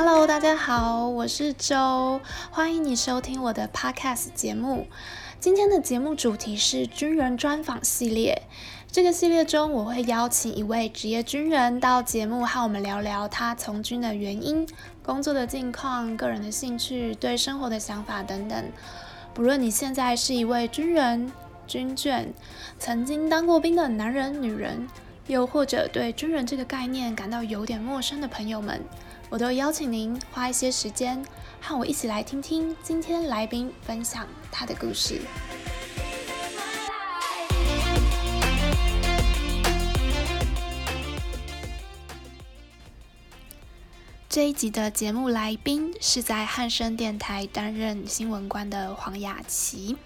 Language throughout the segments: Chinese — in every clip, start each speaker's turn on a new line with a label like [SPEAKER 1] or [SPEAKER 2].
[SPEAKER 1] Hello，大家好，我是周，欢迎你收听我的 Podcast 节目。今天的节目主题是军人专访系列。这个系列中，我会邀请一位职业军人到节目和我们聊聊他从军的原因、工作的近况、个人的兴趣、对生活的想法等等。不论你现在是一位军人、军眷，曾经当过兵的男人、女人，又或者对军人这个概念感到有点陌生的朋友们，我都邀请您花一些时间和我一起来听听今天来宾分享他的故事。这一集的节目来宾是在汉声电台担任新闻官的黄雅琪。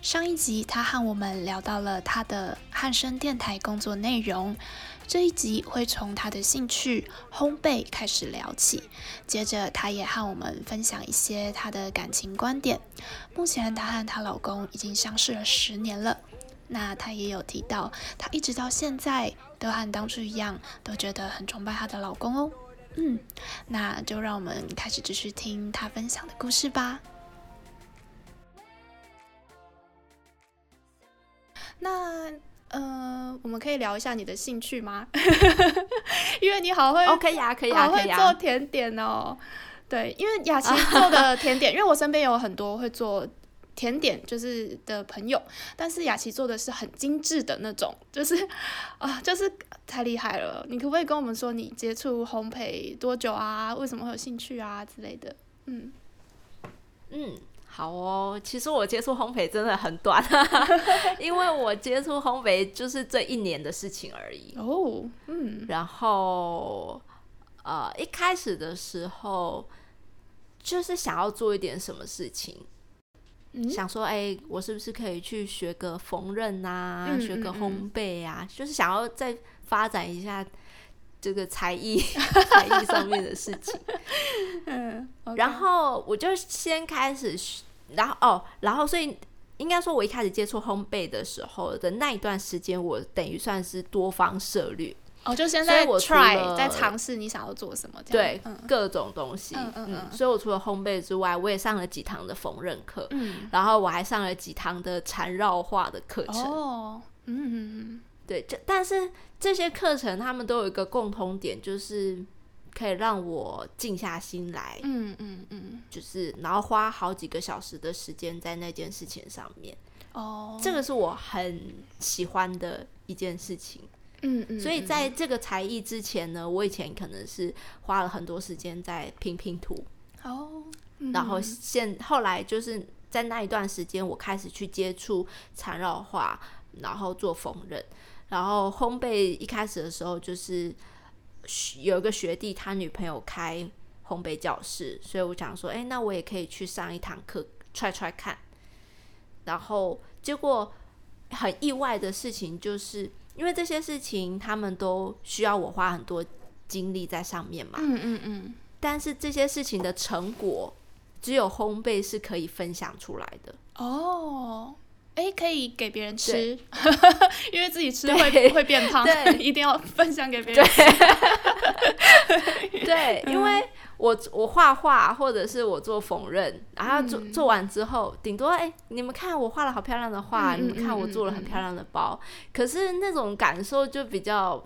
[SPEAKER 1] 上一集他和我们聊到了他的汉声电台工作内容，这一集会从他的兴趣烘焙开始聊起，接着他也和我们分享一些他的感情观点。目前他和她老公已经相识了十年了，那他也有提到，他一直到现在都和当初一样，都觉得很崇拜她的老公哦。嗯，那就让我们开始继续听他分享的故事吧。那呃，我们可以聊一下你的兴趣吗？因为你好会
[SPEAKER 2] ，OK 呀，可以呀，可以呀，
[SPEAKER 1] 做甜点哦。对，因为雅琪做的 甜点，因为我身边有很多会做。甜点就是的朋友，但是雅琪做的是很精致的那种，就是啊，就是太厉害了。你可不可以跟我们说你接触烘焙多久啊？为什么会有兴趣啊之类的？嗯
[SPEAKER 2] 嗯，好哦。其实我接触烘焙真的很短，因为我接触烘焙就是这一年的事情而已。
[SPEAKER 1] 哦，嗯。
[SPEAKER 2] 然后呃，一开始的时候就是想要做一点什么事情。嗯、想说，哎、欸，我是不是可以去学个缝纫啊，嗯、学个烘焙啊、嗯？就是想要再发展一下这个才艺，才艺上面的事情。嗯，然后我就先开始，然后哦，然后所以应该说，我一开始接触烘焙的时候的那一段时间，我等于算是多方涉略。
[SPEAKER 1] 哦，就现在我 try 在尝试你想要做什么
[SPEAKER 2] 对、嗯、各种东西，嗯嗯，嗯，所以我除了烘焙之外，我也上了几堂的缝纫课，嗯，然后我还上了几堂的缠绕画的课程，哦，嗯，对，这但是这些课程他们都有一个共同点，就是可以让我静下心来，嗯嗯嗯，就是然后花好几个小时的时间在那件事情上面，哦，这个是我很喜欢的一件事情。嗯嗯，所以在这个才艺之前呢，我以前可能是花了很多时间在拼拼图哦，然后现后来就是在那一段时间，我开始去接触缠绕画，然后做缝纫，然后烘焙。一开始的时候，就是有一个学弟他女朋友开烘焙教室，所以我想说，哎，那我也可以去上一堂课踹踹看。然后结果很意外的事情就是。因为这些事情，他们都需要我花很多精力在上面嘛。嗯嗯嗯。但是这些事情的成果，只有烘焙是可以分享出来的。
[SPEAKER 1] 哦，哎，可以给别人吃，因为自己吃会会变胖，对，一定要分享给别人吃。
[SPEAKER 2] 对，对因为。我我画画，或者是我做缝纫，然后做做完之后，顶多哎、欸，你们看我画了好漂亮的画，嗯，你们看我做了很漂亮的包，嗯，可是那种感受就比较，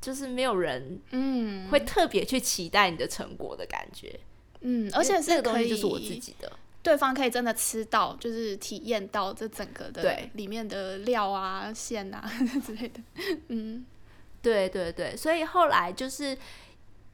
[SPEAKER 2] 就是没有人嗯。会特别去期待你的成果的感觉，嗯，而且这个东西就是我自己的，
[SPEAKER 1] 对方可以真的吃到，就是体验到这整个的里面的料啊、馅啊 之类的，嗯，
[SPEAKER 2] 对对对，所以后来就是。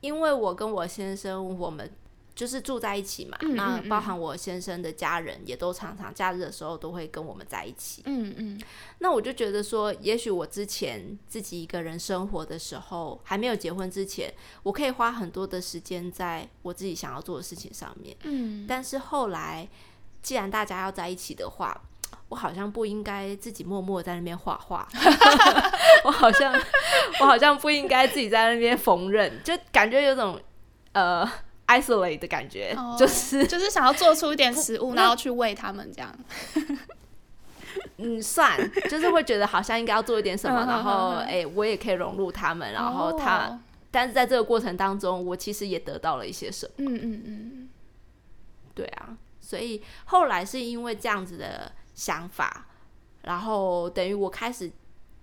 [SPEAKER 2] 因为我跟我先生，我们就是住在一起嘛，那包含我先生的家人也都常常假日的时候都会跟我们在一起。嗯嗯，那我就觉得说，也许我之前自己一个人生活的时候，还没有结婚之前，我可以花很多的时间在我自己想要做的事情上面。嗯，但是后来，既然大家要在一起的话，我好像不应该自己默默在那边画画，我好像我好像不应该自己在那边缝纫，就感觉有种呃 isolate 的感觉，哦、就是
[SPEAKER 1] 就是想要做出一点食物，然后去喂他们这样。
[SPEAKER 2] 嗯，算，就是会觉得好像应该要做一点什么，然后哎、欸，我也可以融入他们，然后他但是在这个过程当中，我其实也得到了一些什么。
[SPEAKER 1] 嗯嗯嗯，
[SPEAKER 2] 对啊，所以后来是因为这样子的想法，然后等于我开始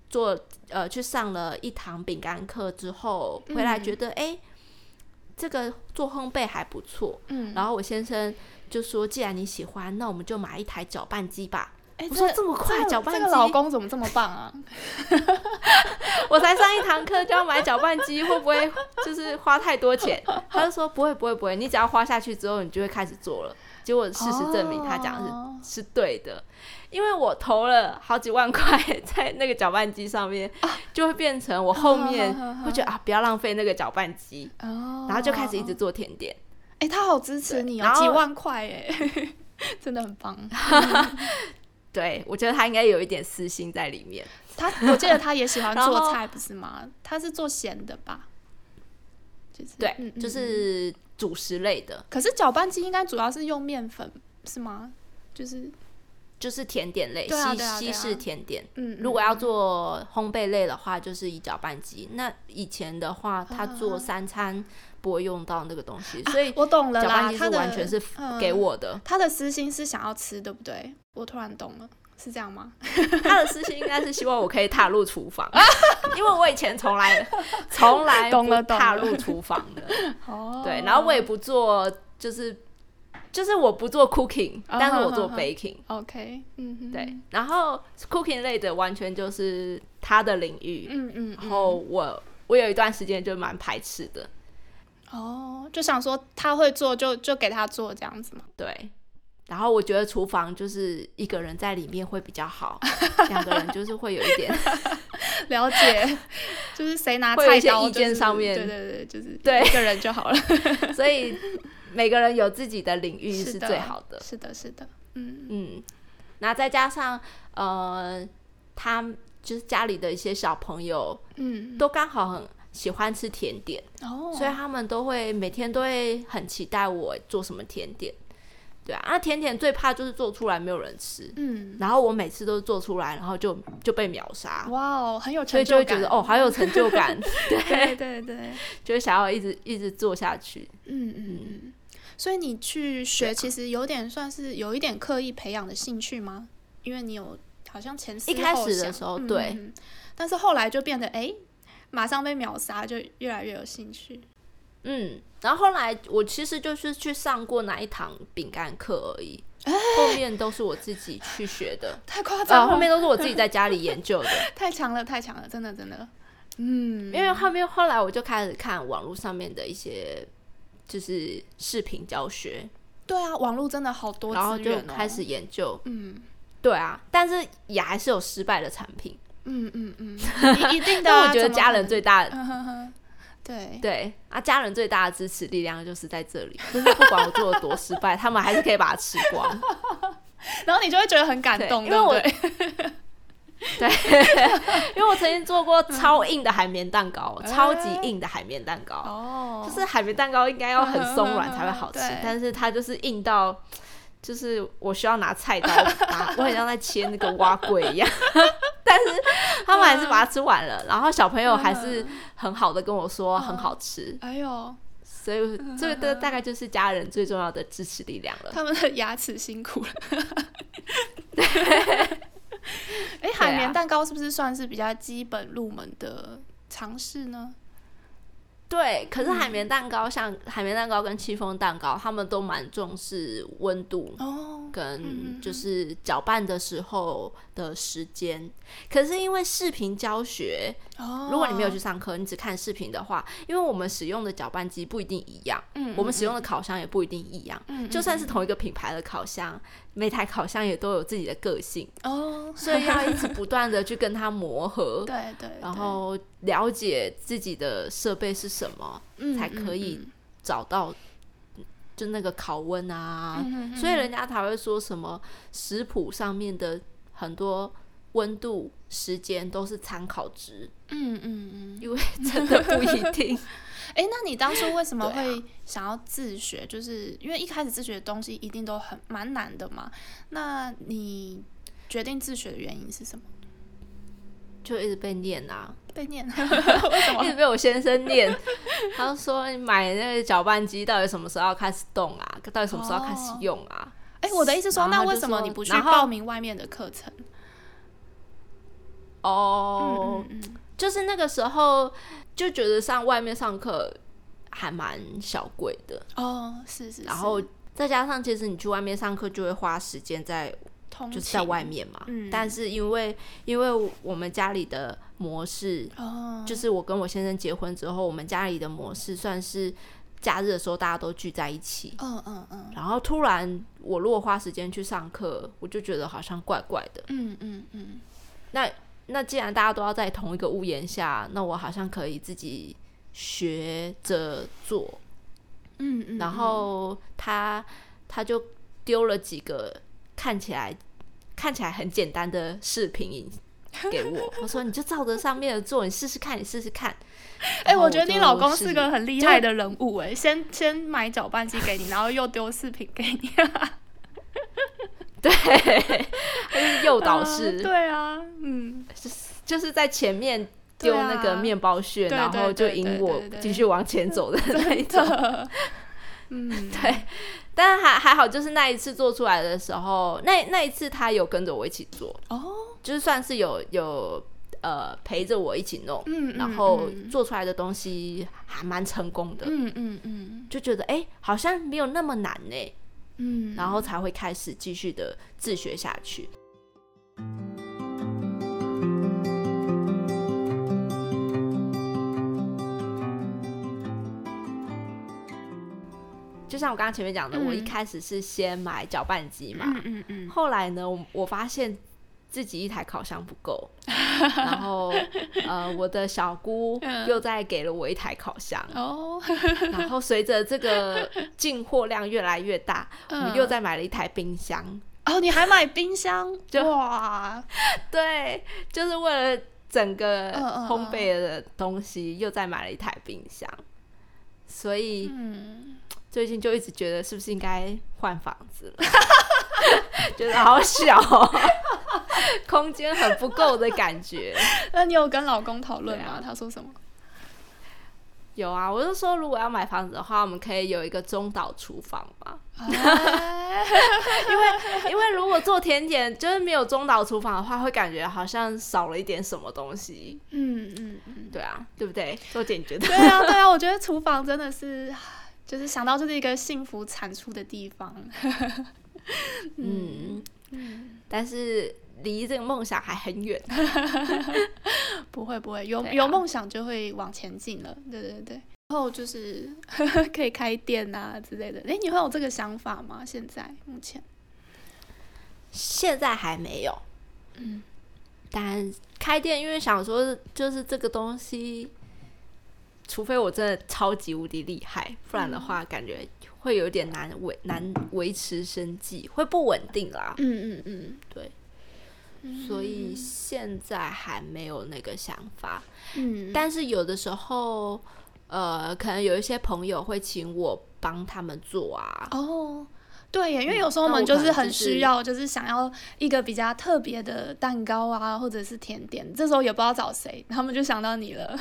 [SPEAKER 2] 做呃去上了一堂饼干课之后，回来觉得哎、嗯欸，这个做烘焙还不错。嗯，然后我先生就说，既然你喜欢，那我们就买一台搅拌机吧。我说这么快，搅拌机，
[SPEAKER 1] 这个老公怎么这么棒啊？
[SPEAKER 2] 我才上一堂课就要买搅拌机，会不会就是花太多钱？他就说不会，不会，不会，你只要花下去之后，你就会开始做了。结果事实证明，他讲的是、哦、是对的，因为我投了好几万块在那个搅拌机上面，就会变成我后面会觉得啊，不要浪费那个搅拌机，然后就开始一直做甜点。
[SPEAKER 1] 哎、欸，他好支持你哦，几万块哎，真的很棒。
[SPEAKER 2] 对，我觉得他应该有一点私心在里面。
[SPEAKER 1] 他，我记得他也喜欢做菜，不是吗？他是做咸的吧？
[SPEAKER 2] 就是对，嗯嗯就是主食类的。
[SPEAKER 1] 可是搅拌机应该主要是用面粉，是吗？就是
[SPEAKER 2] 就是甜点类，西西式甜点。
[SPEAKER 1] 嗯，
[SPEAKER 2] 如果要做烘焙类的话，就是以搅拌机。那以前的话，他做三餐不会用到那个东西，所以
[SPEAKER 1] 我懂了啦。
[SPEAKER 2] 他完全是给我的。
[SPEAKER 1] 他的私心是想要吃，对不对？我突然懂了，是这样吗？
[SPEAKER 2] 他的私心应该是希望我可以踏入厨房，因为我以前从来从来不踏入厨房的。对，然后我也不做，就是就是我不做 cooking，但是我做 baking。
[SPEAKER 1] OK，嗯，
[SPEAKER 2] 对，然后 cooking 类的完全就是他的领域。
[SPEAKER 1] 嗯嗯，
[SPEAKER 2] 然后我我有一段时间就蛮排斥的。
[SPEAKER 1] 哦，就想说他会做就就给他做这样子嘛。
[SPEAKER 2] 对。然后我觉得厨房就是一个人在里面会比较好，两个人就是会有一点
[SPEAKER 1] 了解，就是谁拿菜刀，
[SPEAKER 2] 意见上面，
[SPEAKER 1] 对对对，就是对一个人就好了。
[SPEAKER 2] 所以每个人有自己的领域是最好的。
[SPEAKER 1] 是的，是的，嗯
[SPEAKER 2] 嗯。那再加上呃，他就是家里的一些小朋友，嗯，都刚好很喜欢吃甜点哦，所以他们都会每天都会很期待我做什么甜点。对啊，那甜甜最怕就是做出来没有人吃，嗯，然后我每次都做出来，然后就就被秒杀。
[SPEAKER 1] 哇哦，很有成就感，所以就会觉得
[SPEAKER 2] 哦，好有成就感，
[SPEAKER 1] 对对对，
[SPEAKER 2] 就会想要一直一直做下去。
[SPEAKER 1] 嗯嗯嗯。所以你去学，其实有点算是有一点刻意培养的兴趣吗？因为你有好像前
[SPEAKER 2] 一开始的时候对，
[SPEAKER 1] 嗯，但是后来就变得哎，马上被秒杀，就越来越有兴趣。
[SPEAKER 2] 嗯，然后后来我其实就是去上过哪一堂饼干课而已，后面都是我自己去学的，
[SPEAKER 1] 太夸张了。
[SPEAKER 2] 后面都是我自己在家里研究的，
[SPEAKER 1] 太强了，太强了，真的真的。嗯，
[SPEAKER 2] 因为后面后来我就开始看网络上面的一些就是视频教学，
[SPEAKER 1] 对啊，网络真的好多哦，
[SPEAKER 2] 然后就开始研究，嗯，对啊，但是也还是有失败的产品，
[SPEAKER 1] 嗯嗯嗯，一定的啊，
[SPEAKER 2] 我觉得家人最大的。
[SPEAKER 1] 对。
[SPEAKER 2] 对啊，家人最大的支持力量就是在这里，就是不管我做的多失败，他们还是可以把它吃光，
[SPEAKER 1] 然后你就会觉得很感动，
[SPEAKER 2] 因为我对，因为我曾经做过超硬的海绵蛋糕，嗯、超级硬的海绵蛋糕，哦，就是海绵蛋糕应该要很松软才会好吃，嗯、但是它就是硬到。就是我需要拿菜刀，拿我很像在切那个碗粿一样，但是他们还是把它吃完了，然后小朋友还是很好的跟我说很好吃。
[SPEAKER 1] 哎呦，
[SPEAKER 2] 所以这个大概就是家人最重要的支持力量了。
[SPEAKER 1] 他们的牙齿辛苦了。对，哎，海绵蛋糕是不是算是比较基本入门的尝试呢？
[SPEAKER 2] 对，可是海绵蛋糕像海绵蛋糕跟戚风蛋糕，他们都蛮重视温度哦，跟就是搅拌的时候的时间。可是因为视频教学，如果你没有去上课，你只看视频的话，因为我们使用的搅拌机不一定一样，嗯我们使用的烤箱也不一定一样，就算是同一个品牌的烤箱。每台烤箱也都有自己的个性哦，oh, 所以要一直不断的去跟它磨合，
[SPEAKER 1] 对，对对，
[SPEAKER 2] 然后了解自己的设备是什么，嗯、才可以找到就那个烤温啊，所以人家才会说什么食谱上面的很多温度、时间都是参考值，
[SPEAKER 1] 嗯嗯嗯，
[SPEAKER 2] 因为真的不一定。
[SPEAKER 1] 哎、欸，那你当初为什么会想要自学？啊、就是因为一开始自学的东西一定都很蛮难的嘛。那你决定自学的原因是什么？
[SPEAKER 2] 就一直被念啊，
[SPEAKER 1] 被念，为什么？
[SPEAKER 2] 一直被我先生念。他说：“你买那个搅拌机到底什么时候要开始动啊？到底什么时候要开始用啊？”
[SPEAKER 1] 哎、哦欸，我的意思说，那为什么你不去报名外面的课程？
[SPEAKER 2] 哦，嗯嗯嗯，就是那个时候就觉得上外面上课还蛮小贵的
[SPEAKER 1] 哦，是是，是，
[SPEAKER 2] 然后再加上其实你去外面上课就会花时间在。就是在外面嘛，嗯、但是因为因为我们家里的模式，哦、就是我跟我先生结婚之后，我们家里的模式算是假日的时候大家都聚在一起，嗯嗯嗯，然后突然我如果花时间去上课，我就觉得好像怪怪的，嗯嗯嗯，那那既然大家都要在同一个屋檐下，那我好像可以自己学着做，嗯嗯，然后他他就丢了几个。看起来看起来很简单的视频给我，我说你就照着上面的做，你试试看，你试试看。
[SPEAKER 1] 哎、欸，我觉得你老公是个很厉害的人物哎，先先买搅拌机给你，然后又丢视频给你，
[SPEAKER 2] 啊对，他是诱导式、
[SPEAKER 1] 呃，对啊，嗯，
[SPEAKER 2] 就是就是在前面丢那个面包屑，然后就引我继续往前走的那一种，嗯，对。但是还还好，就是那一次做出来的时候，那那一次他有跟着我一起做哦，oh. 就是算是有有呃陪着我一起弄，嗯，然后做出来的东西还蛮成功的，嗯嗯嗯，就觉得哎、欸，好像没有那么难呢，嗯，然后才会开始继续的自学下去。就像我刚刚前面讲的，嗯、我一开始是先买搅拌机嘛，嗯嗯嗯、后来呢，我我发现自己一台烤箱不够，然后呃，我的小姑又再给了我一台烤箱，哦、然后随着这个 进货量越来越大，嗯、我们又再买了一台冰箱。
[SPEAKER 1] 哦，你还买冰箱？就哇，
[SPEAKER 2] 对，就是为了整个烘焙的东西，又再买了一台冰箱，所以。嗯最近就一直觉得是不是应该换房子了，觉得好小喔，空间很不够的感觉。
[SPEAKER 1] 那你有跟老公讨论吗？他说什么？
[SPEAKER 2] 有啊，我就说如果要买房子的话，我们可以有一个中岛厨房嘛。因为因为如果做甜点就是没有中岛厨房的话，会感觉好像少了一点什么东西。嗯嗯嗯，对啊，对不对？做点觉得？
[SPEAKER 1] 对啊对啊，我觉得厨房真的是。就是想到这是一个幸福产出的地方，
[SPEAKER 2] 嗯，但是离这个梦想还很远。
[SPEAKER 1] 不会不会，有有梦想就会往前进了。对对对，然后就是 可以开店啊之类的。哎，你会有这个想法吗？现在目前
[SPEAKER 2] 现在还没有。嗯，但开店，因为想说就是这个东西。除非我真的超级无敌厉害，不然的话感觉会有点难维难维持生计，会不稳定啦。嗯嗯嗯，对。所以现在还没有那个想法。嗯，但是有的时候，呃，可能有一些朋友会请我帮他们做啊。
[SPEAKER 1] 哦，对耶，因为有时候我们就是很需要，就是想要一个比较特别的蛋糕啊，或者是甜点，这时候也不知道找谁，他们就想到你了。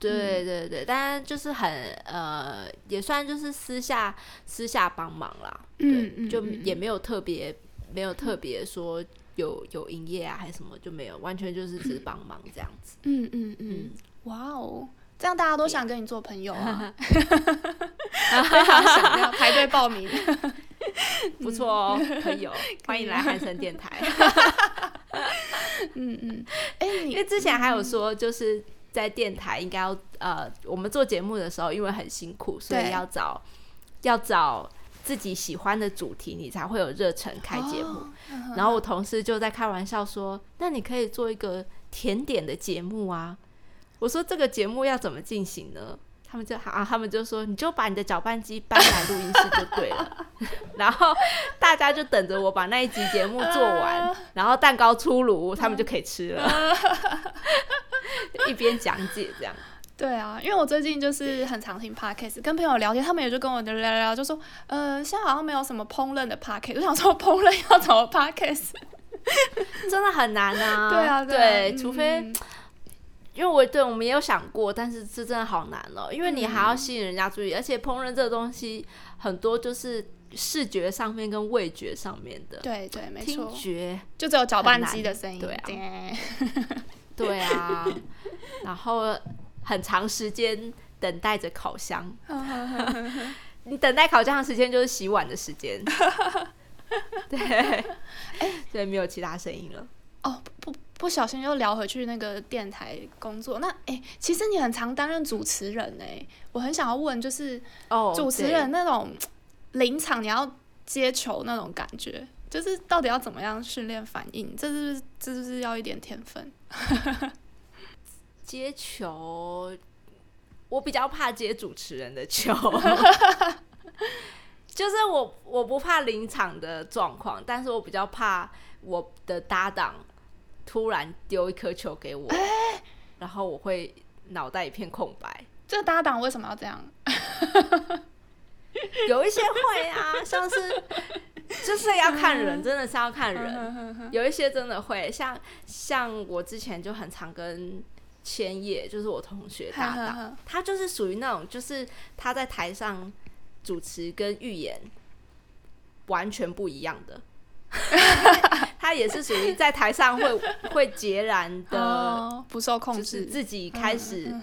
[SPEAKER 2] 对对对，但就是很呃，也算就是私下私下帮忙啦，嗯，对，就也没有特别没有特别说有有营业啊还是什么就没有，完全就是只是帮忙这样子。嗯嗯嗯，
[SPEAKER 1] 哇哦，这样大家都想跟你做朋友啊，非常想要排队报名，
[SPEAKER 2] 不错哦，可以有，欢迎来汉森电台。嗯嗯，哎，因为之前还有说就是。在电台应该要呃，我们做节目的时候，因为很辛苦，所以要找要找自己喜欢的主题，你才会有热忱开节目。哦、然后我同事就在开玩笑说：“那你可以做一个甜点的节目啊。”我说：“这个节目要怎么进行呢？”他们就啊，他们就说：“你就把你的搅拌机搬来录音室就对了。”然后大家就等着我把那一集节目做完，呃、然后蛋糕出炉，他们就可以吃了。呃 一边讲解这样，
[SPEAKER 1] 对啊，因为我最近就是很常听 podcast，跟朋友聊天，他们也就跟我聊聊，就说，呃，现在好像没有什么烹饪的 podcast，我想说烹饪要怎么 podcast？
[SPEAKER 2] 真的很难啊。
[SPEAKER 1] 对啊，
[SPEAKER 2] 对，除非因为我对我们也有想过，但是这真的好难哦，因为你还要吸引人家注意，而且烹饪这个东西很多就是视觉上面跟味觉上面的。
[SPEAKER 1] 对对，没错，
[SPEAKER 2] 听觉
[SPEAKER 1] 就只有搅拌机的声音。
[SPEAKER 2] 对啊，对啊，然后很长时间等待着烤箱。你等待烤箱的时间就是洗碗的时间。对，哎、欸，对，没有其他声音了。
[SPEAKER 1] 哦，不，不小心又聊回去那个电台工作。那，哎、欸，其实你很常担任主持人哎、欸，我很想要问，就是哦，主持人那种临场你要接球那种感觉，就是到底要怎么样训练反应？这是不是这是不是要一点天分？
[SPEAKER 2] 接球，我比较怕接主持人的球。就是我，我不怕临场的状况，但是我比较怕我的搭档突然丢一颗球给我，欸、然后我会脑袋一片空白。
[SPEAKER 1] 这个搭档为什么要这样？
[SPEAKER 2] 有一些会啊，像是就是要看人，真的是要看人。有一些真的会，像像我之前就很常跟千叶，就是我同学搭档，他就是属于那种，就是他在台上。主持跟预言完全不一样的，他也是属于在台上会会截然的、
[SPEAKER 1] 哦、不受控制，
[SPEAKER 2] 就是自己开始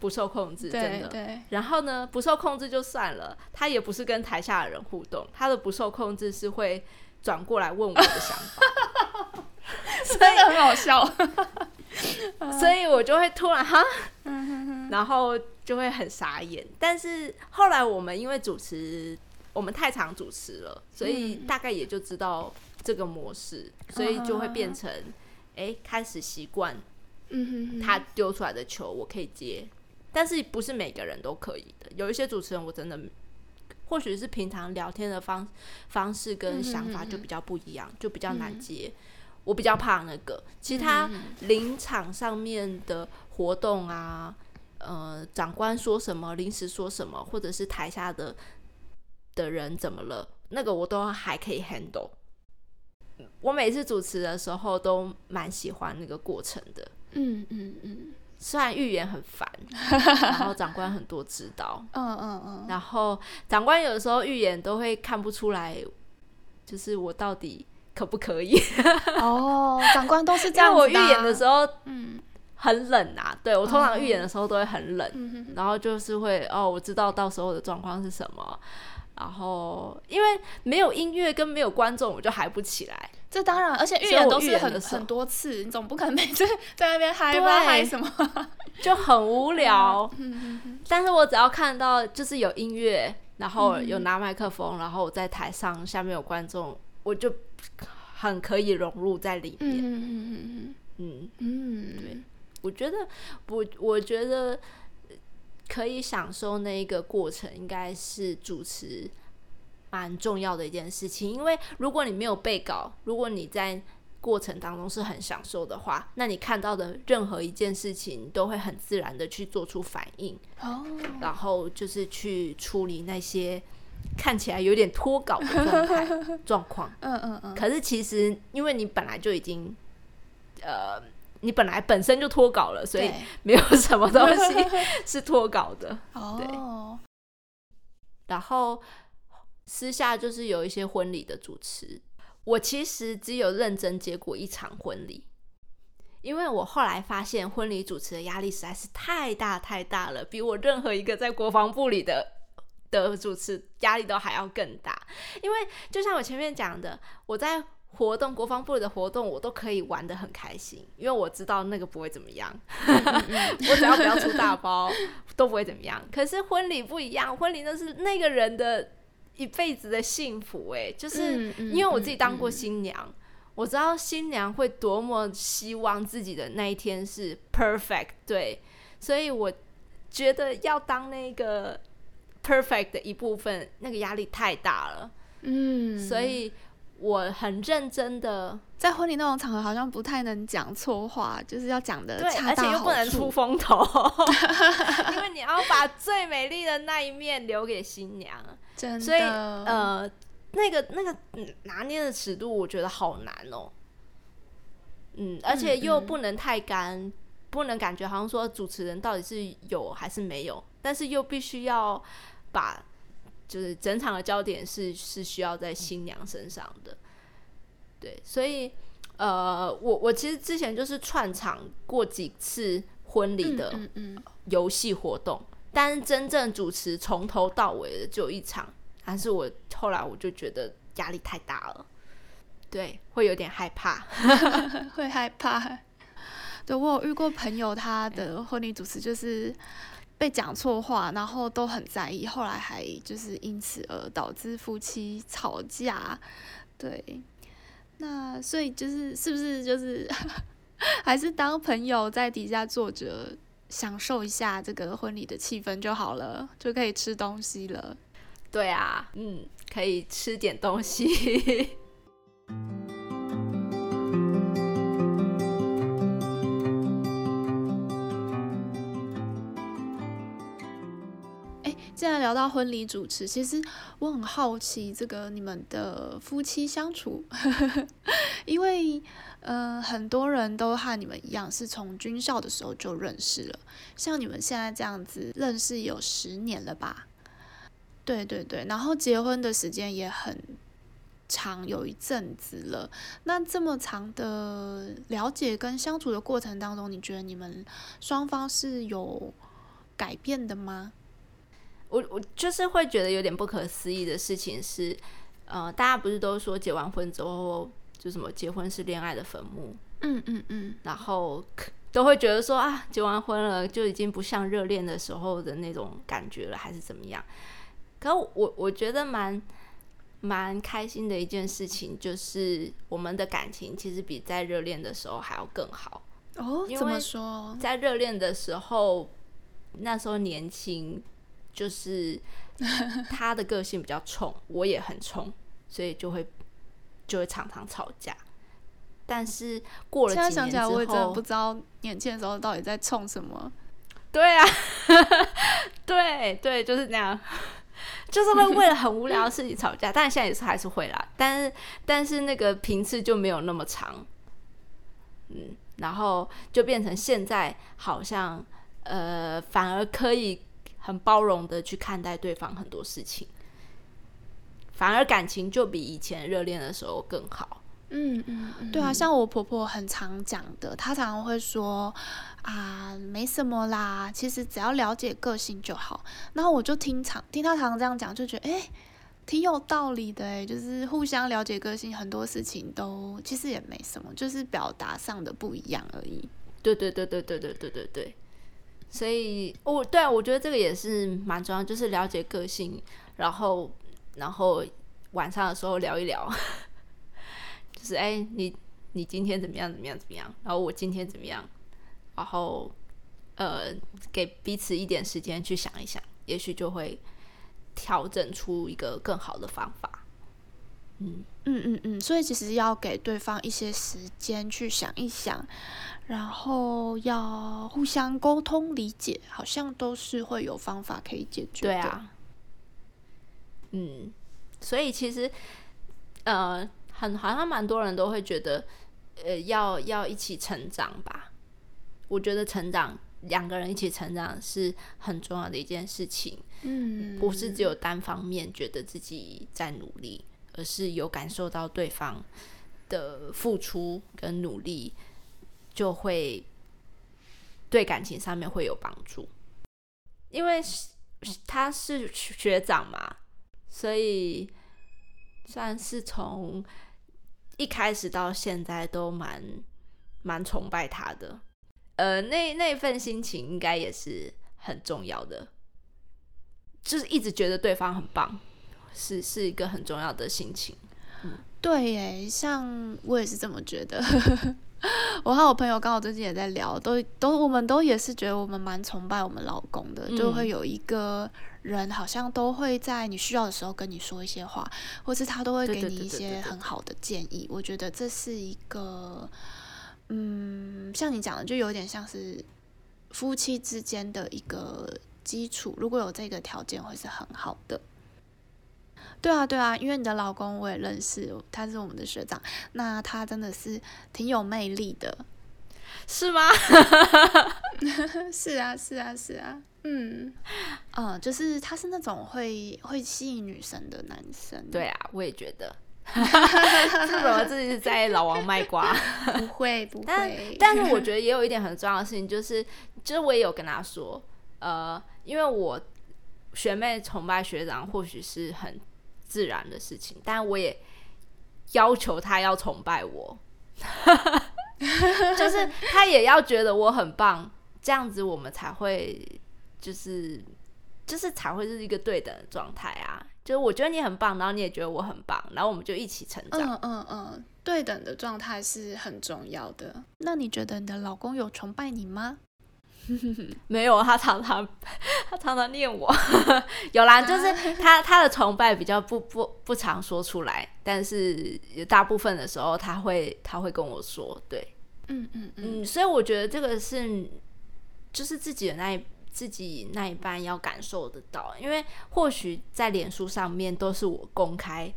[SPEAKER 2] 不受控制，真的。然后呢，不受控制就算了，他也不是跟台下的人互动，他的不受控制是会转过来问我的想法，
[SPEAKER 1] 真的很好笑。
[SPEAKER 2] 所以我就会突然哈，然后就会很傻眼。但是后来我们因为主持，我们太常主持了，所以大概也就知道这个模式，所以就会变成，哎，开始习惯，嗯哼他丢出来的球我可以接，但是不是每个人都可以的。有一些主持人我真的，或许是平常聊天的方方式跟想法就比较不一样，就比较难接。我比较怕那个，其他临场上面的活动啊，呃，长官说什么，临时说什么，或者是台下的的人怎么了，那个我都还可以 handle。我每次主持的时候都蛮喜欢那个过程的，
[SPEAKER 1] 嗯嗯嗯，
[SPEAKER 2] 虽然预言很烦，然后长官很多指导，
[SPEAKER 1] 嗯嗯嗯，
[SPEAKER 2] 然后长官有的时候预言都会看不出来，就是我到底。可不可以？
[SPEAKER 1] 哦，长官都是 这样、啊。
[SPEAKER 2] 我预言的时候，嗯，很冷啊。对，我通常预言的时候都会很冷，嗯、然后就是会哦，我知道到时候的状况是什么。然后因为没有音乐跟没有观众，我就嗨不起来。
[SPEAKER 1] 这当然，而且预演都是很很多次，你总不可能每次在那边嗨吧嗨什么，
[SPEAKER 2] 就很无聊。但是我只要看到就是有音乐，然后有拿麦克风，然后我在台上，下面有观众，我就。很可以融入在里面，嗯嗯嗯嗯嗯，对，我觉得我我觉得可以享受那一个过程，应该是主持蛮重要的一件事情。因为如果你没有背稿，如果你在过程当中是很享受的话，那你看到的任何一件事情都会很自然的去做出反应，哦，然后就是去处理那些。看起来有点脱稿的状态 状况，嗯嗯嗯。可是其实，因为你本来就已经，呃，你本来本身就脱稿了，所以没有什么东西 是脱稿的。对。然后私下就是有一些婚礼的主持，我其实只有认真接过一场婚礼，因为我后来发现婚礼主持的压力实在是太大太大了，比我任何一个在国防部里的。的主持压力都还要更大，因为就像我前面讲的，我在活动国防部的活动，我都可以玩的很开心，因为我知道那个不会怎么样，我只要不要出大包都不会怎么样。可是婚礼不一样，婚礼那是那个人的一辈子的幸福，哎，就是因为我自己当过新娘，我知道新娘会多么希望自己的那一天是 perfect，对，所以我觉得要当那个。perfect 的一部分，那个压力太大了，嗯，所以我很认真的
[SPEAKER 1] 在婚礼那种场合，好像不太能讲错话，就是要讲的
[SPEAKER 2] 而且又不能出风头，因为你要把最美丽的那一面留给新娘，
[SPEAKER 1] 真的，
[SPEAKER 2] 所以呃，那个那个拿捏的尺度，我觉得好难哦，嗯，而且又不能太干，嗯、不能感觉好像说主持人到底是有还是没有，但是又必须要把就是整场的焦点是是需要在新娘身上的。对，所以呃，我我其实之前就是串场过几次婚礼的游戏活动，嗯嗯嗯、但是真正主持从头到尾的就一场，但是我后来我就觉得压力太大了，对，会有点害怕，
[SPEAKER 1] 会害怕。对，我有遇过朋友，他的婚礼主持就是被讲错话，然后都很在意，后来还就是因此而导致夫妻吵架，对。那所以就是是不是就是 还是当朋友在底下坐着享受一下这个婚礼的气氛就好了，就可以吃东西了。
[SPEAKER 2] 对啊，嗯，可以吃点东西。
[SPEAKER 1] 既然聊到婚礼主持，其实我很好奇这个你们的夫妻相处，因为呃很多人都和你们一样是从军校的时候就认识了，像你们现在这样子认识有十年了吧？对对对，然后结婚的时间也很长，有一阵子了。那这么长的了解跟相处的过程当中，你觉得你们双方是有改变的吗？
[SPEAKER 2] 我我就是会觉得有点不可思议的事情是，呃，大家不是都说结完婚之后就什么结婚是恋爱的坟墓，
[SPEAKER 1] 嗯嗯嗯，
[SPEAKER 2] 然后都会觉得说啊，结完婚了就已经不像热恋的时候的那种感觉了，还是怎么样？可我我觉得蛮蛮开心的一件事情，就是我们的感情其实比在热恋的时候还要更好
[SPEAKER 1] 哦。怎么说？
[SPEAKER 2] 在热恋的时候，那时候年轻。就是 他的个性比较冲，我也很冲，所以就会就会常常吵架。但是过了几年之后，现在想起来我也真的
[SPEAKER 1] 不知道年轻的时候到底在冲什么。
[SPEAKER 2] 对啊，对对，就是那样，就是会为了很无聊的事情吵架。但是现在也是还是会啦，但是但是那个频次就没有那么长。嗯，然后就变成现在好像呃，反而可以。很包容的去看待对方很多事情，反而感情就比以前热恋的时候更好。
[SPEAKER 1] 嗯嗯，嗯对啊，像我婆婆很常讲的，她常常会说啊，没什么啦，其实只要了解个性就好。然后我就听常听她常常这样讲，就觉得哎，挺有道理的哎，就是互相了解个性，很多事情都其实也没什么，就是表达上的不一样而已。
[SPEAKER 2] 对对对对对对对对对。所以，我对，我觉得这个也是蛮重要，就是了解个性，然后，然后晚上的时候聊一聊，就是哎、你你今天怎么样？怎么样？怎么样？然后我今天怎么样？然后，呃，给彼此一点时间去想一想，也许就会调整出一个更好的方法。
[SPEAKER 1] 嗯嗯嗯嗯，所以其实要给对方一些时间去想一想。然后要互相沟通理解，好像都是会有方法可以解决的。
[SPEAKER 2] 对啊，嗯，所以其实，呃，很好像蛮多人都会觉得，呃，要要一起成长吧。我觉得成长，两个人一起成长是很重要的一件事情。
[SPEAKER 1] 嗯，
[SPEAKER 2] 不是只有单方面觉得自己在努力，而是有感受到对方的付出跟努力。就会对感情上面会有帮助，因为他是学长嘛，所以算是从一开始到现在都蛮蛮崇拜他的。呃，那那份心情应该也是很重要的，就是一直觉得对方很棒，是是一个很重要的心情。
[SPEAKER 1] 对耶，像我也是这么觉得。我和我朋友刚好最近也在聊，都都我们都也是觉得我们蛮崇拜我们老公的，嗯、就会有一个人好像都会在你需要的时候跟你说一些话，或是他都会给你一些很好的建议。我觉得这是一个，嗯，像你讲的，就有点像是夫妻之间的一个基础。如果有这个条件，会是很好的。对啊，对啊，因为你的老公我也认识，他是我们的学长，那他真的是挺有魅力的，
[SPEAKER 2] 是吗？
[SPEAKER 1] 是啊，是啊，是啊，嗯，嗯，就是他是那种会会吸引女生的男生。
[SPEAKER 2] 对啊，我也觉得。是怎么自己在老王卖瓜？
[SPEAKER 1] 不会，不会。
[SPEAKER 2] 但但是我觉得也有一点很重要的事情，就是就是我也有跟他说，呃，因为我学妹崇拜学长或许是很自然的事情，但我也要求他要崇拜我，就是他也要觉得我很棒，这样子我们才会就是就是才会是一个对等的状态啊。就是我觉得你很棒，然后你也觉得我很棒，然后我们就一起成长。
[SPEAKER 1] 嗯嗯嗯，对等的状态是很重要的。那你觉得你的老公有崇拜你吗？
[SPEAKER 2] 没有，他常常他常常念我。有啦，就是他他的崇拜比较不不不常说出来，但是大部分的时候他会他会跟我说，对，
[SPEAKER 1] 嗯嗯嗯，
[SPEAKER 2] 嗯，所以我觉得这个是就是自己的那一。自己那一半要感受得到，因为或许在脸书上面都是我公开，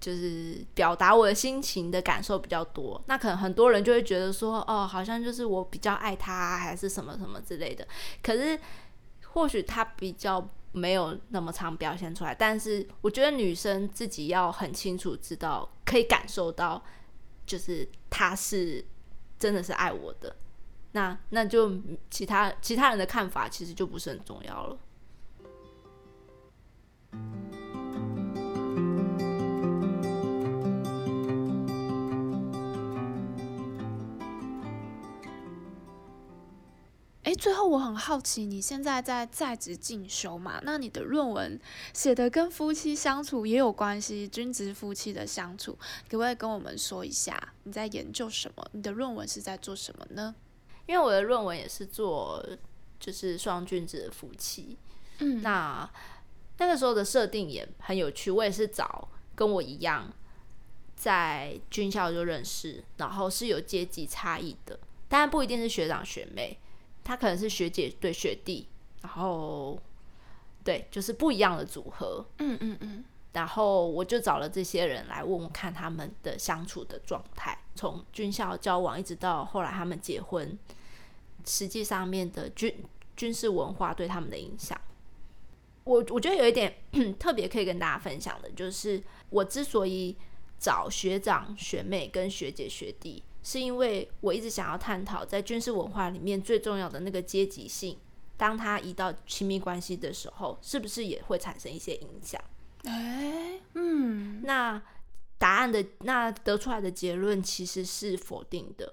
[SPEAKER 2] 就是表达我的心情的感受比较多。那可能很多人就会觉得说，哦，好像就是我比较爱他，还是什么什么之类的。可是或许他比较没有那么常表现出来。但是我觉得女生自己要很清楚知道，可以感受到，就是他是真的是爱我的。那那就其他其他人的看法其实就不是很重要了。
[SPEAKER 1] 哎，最后我很好奇，你现在在在职进修嘛？那你的论文写的跟夫妻相处也有关系，君子夫妻的相处，可不可以跟我们说一下你在研究什么？你的论文是在做什么呢？
[SPEAKER 2] 因为我的论文也是做，就是双君子的夫妻，
[SPEAKER 1] 嗯，
[SPEAKER 2] 那那个时候的设定也很有趣。我也是找跟我一样在军校就认识，然后是有阶级差异的，当然不一定是学长学妹，他可能是学姐对学弟，然后对，就是不一样的组合，
[SPEAKER 1] 嗯嗯嗯。
[SPEAKER 2] 然后我就找了这些人来问问看他们的相处的状态，从军校交往一直到后来他们结婚。实际上面的军军事文化对他们的影响，我我觉得有一点 特别可以跟大家分享的，就是我之所以找学长学妹跟学姐学弟，是因为我一直想要探讨在军事文化里面最重要的那个阶级性，当它移到亲密关系的时候，是不是也会产生一些影响？
[SPEAKER 1] 哎，嗯，
[SPEAKER 2] 那答案的那得出来的结论其实是否定的，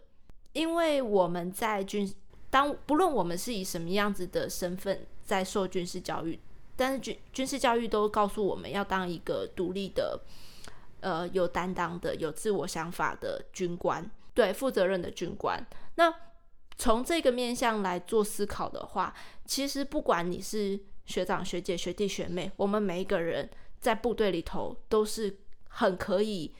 [SPEAKER 2] 因为我们在军。当不论我们是以什么样子的身份在受军事教育，但是军军事教育都告诉我们要当一个独立的、呃有担当的、有自我想法的军官，对，负责任的军官。那从这个面向来做思考的话，其实不管你是学长、学姐、学弟、学妹，我们每一个人在部队里头都是很可以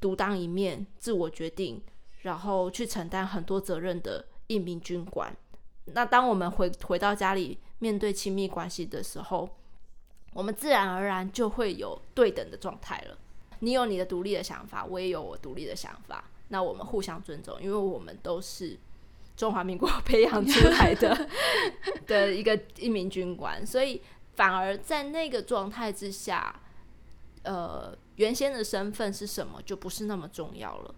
[SPEAKER 2] 独当一面、自我决定，然后去承担很多责任的。一名军官，那当我们回回到家里面对亲密关系的时候，我们自然而然就会有对等的状态了。你有你的独立的想法，我也有我独立的想法，那我们互相尊重，因为我们都是中华民国培养出来的 的一个一名军官，所以反而在那个状态之下，呃，原先的身份是什么就不是那么重要了。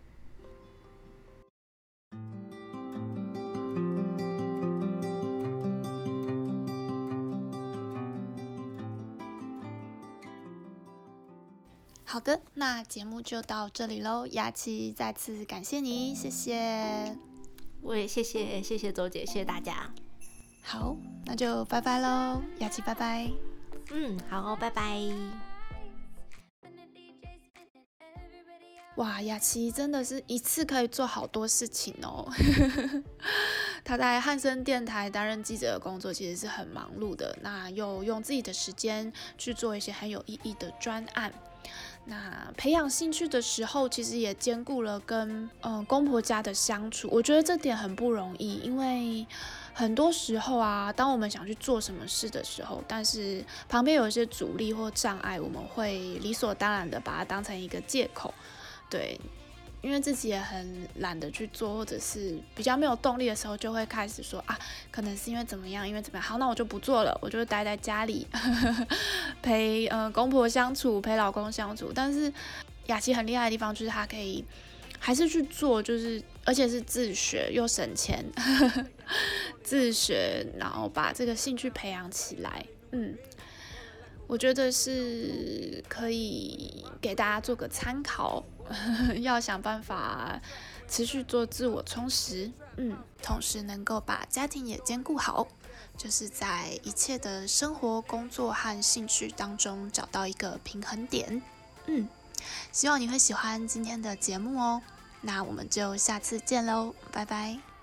[SPEAKER 1] 好的，那节目就到这里喽。雅琪再次感谢你，谢谢。
[SPEAKER 2] 我也谢谢，谢谢周姐，谢谢大家。
[SPEAKER 1] 好，那就拜拜喽，雅琪拜拜。
[SPEAKER 2] 嗯，好，拜拜。
[SPEAKER 1] 哇，雅琪真的是一次可以做好多事情哦。他在汉森电台担任记者的工作其实是很忙碌的，那又用自己的时间去做一些很有意义的专案。那培养兴趣的时候，其实也兼顾了跟嗯公婆家的相处，我觉得这点很不容易，因为很多时候啊，当我们想去做什么事的时候，但是旁边有一些阻力或障碍，我们会理所当然的把它当成一个借口，对。因为自己也很懒得去做，或者是比较没有动力的时候，就会开始说啊，可能是因为怎么样，因为怎么样，好，那我就不做了，我就待在家里陪呃公婆相处，陪老公相处。但是雅琪很厉害的地方就是她可以还是去做，就是而且是自学又省钱，自学然后把这个兴趣培养起来，嗯。我觉得是可以给大家做个参考，要想办法持续做自我充实，嗯，同时能够把家庭也兼顾好，就是在一切的生活、工作和兴趣当中找到一个平衡点，嗯，希望你会喜欢今天的节目哦，那我们就下次见喽，拜拜。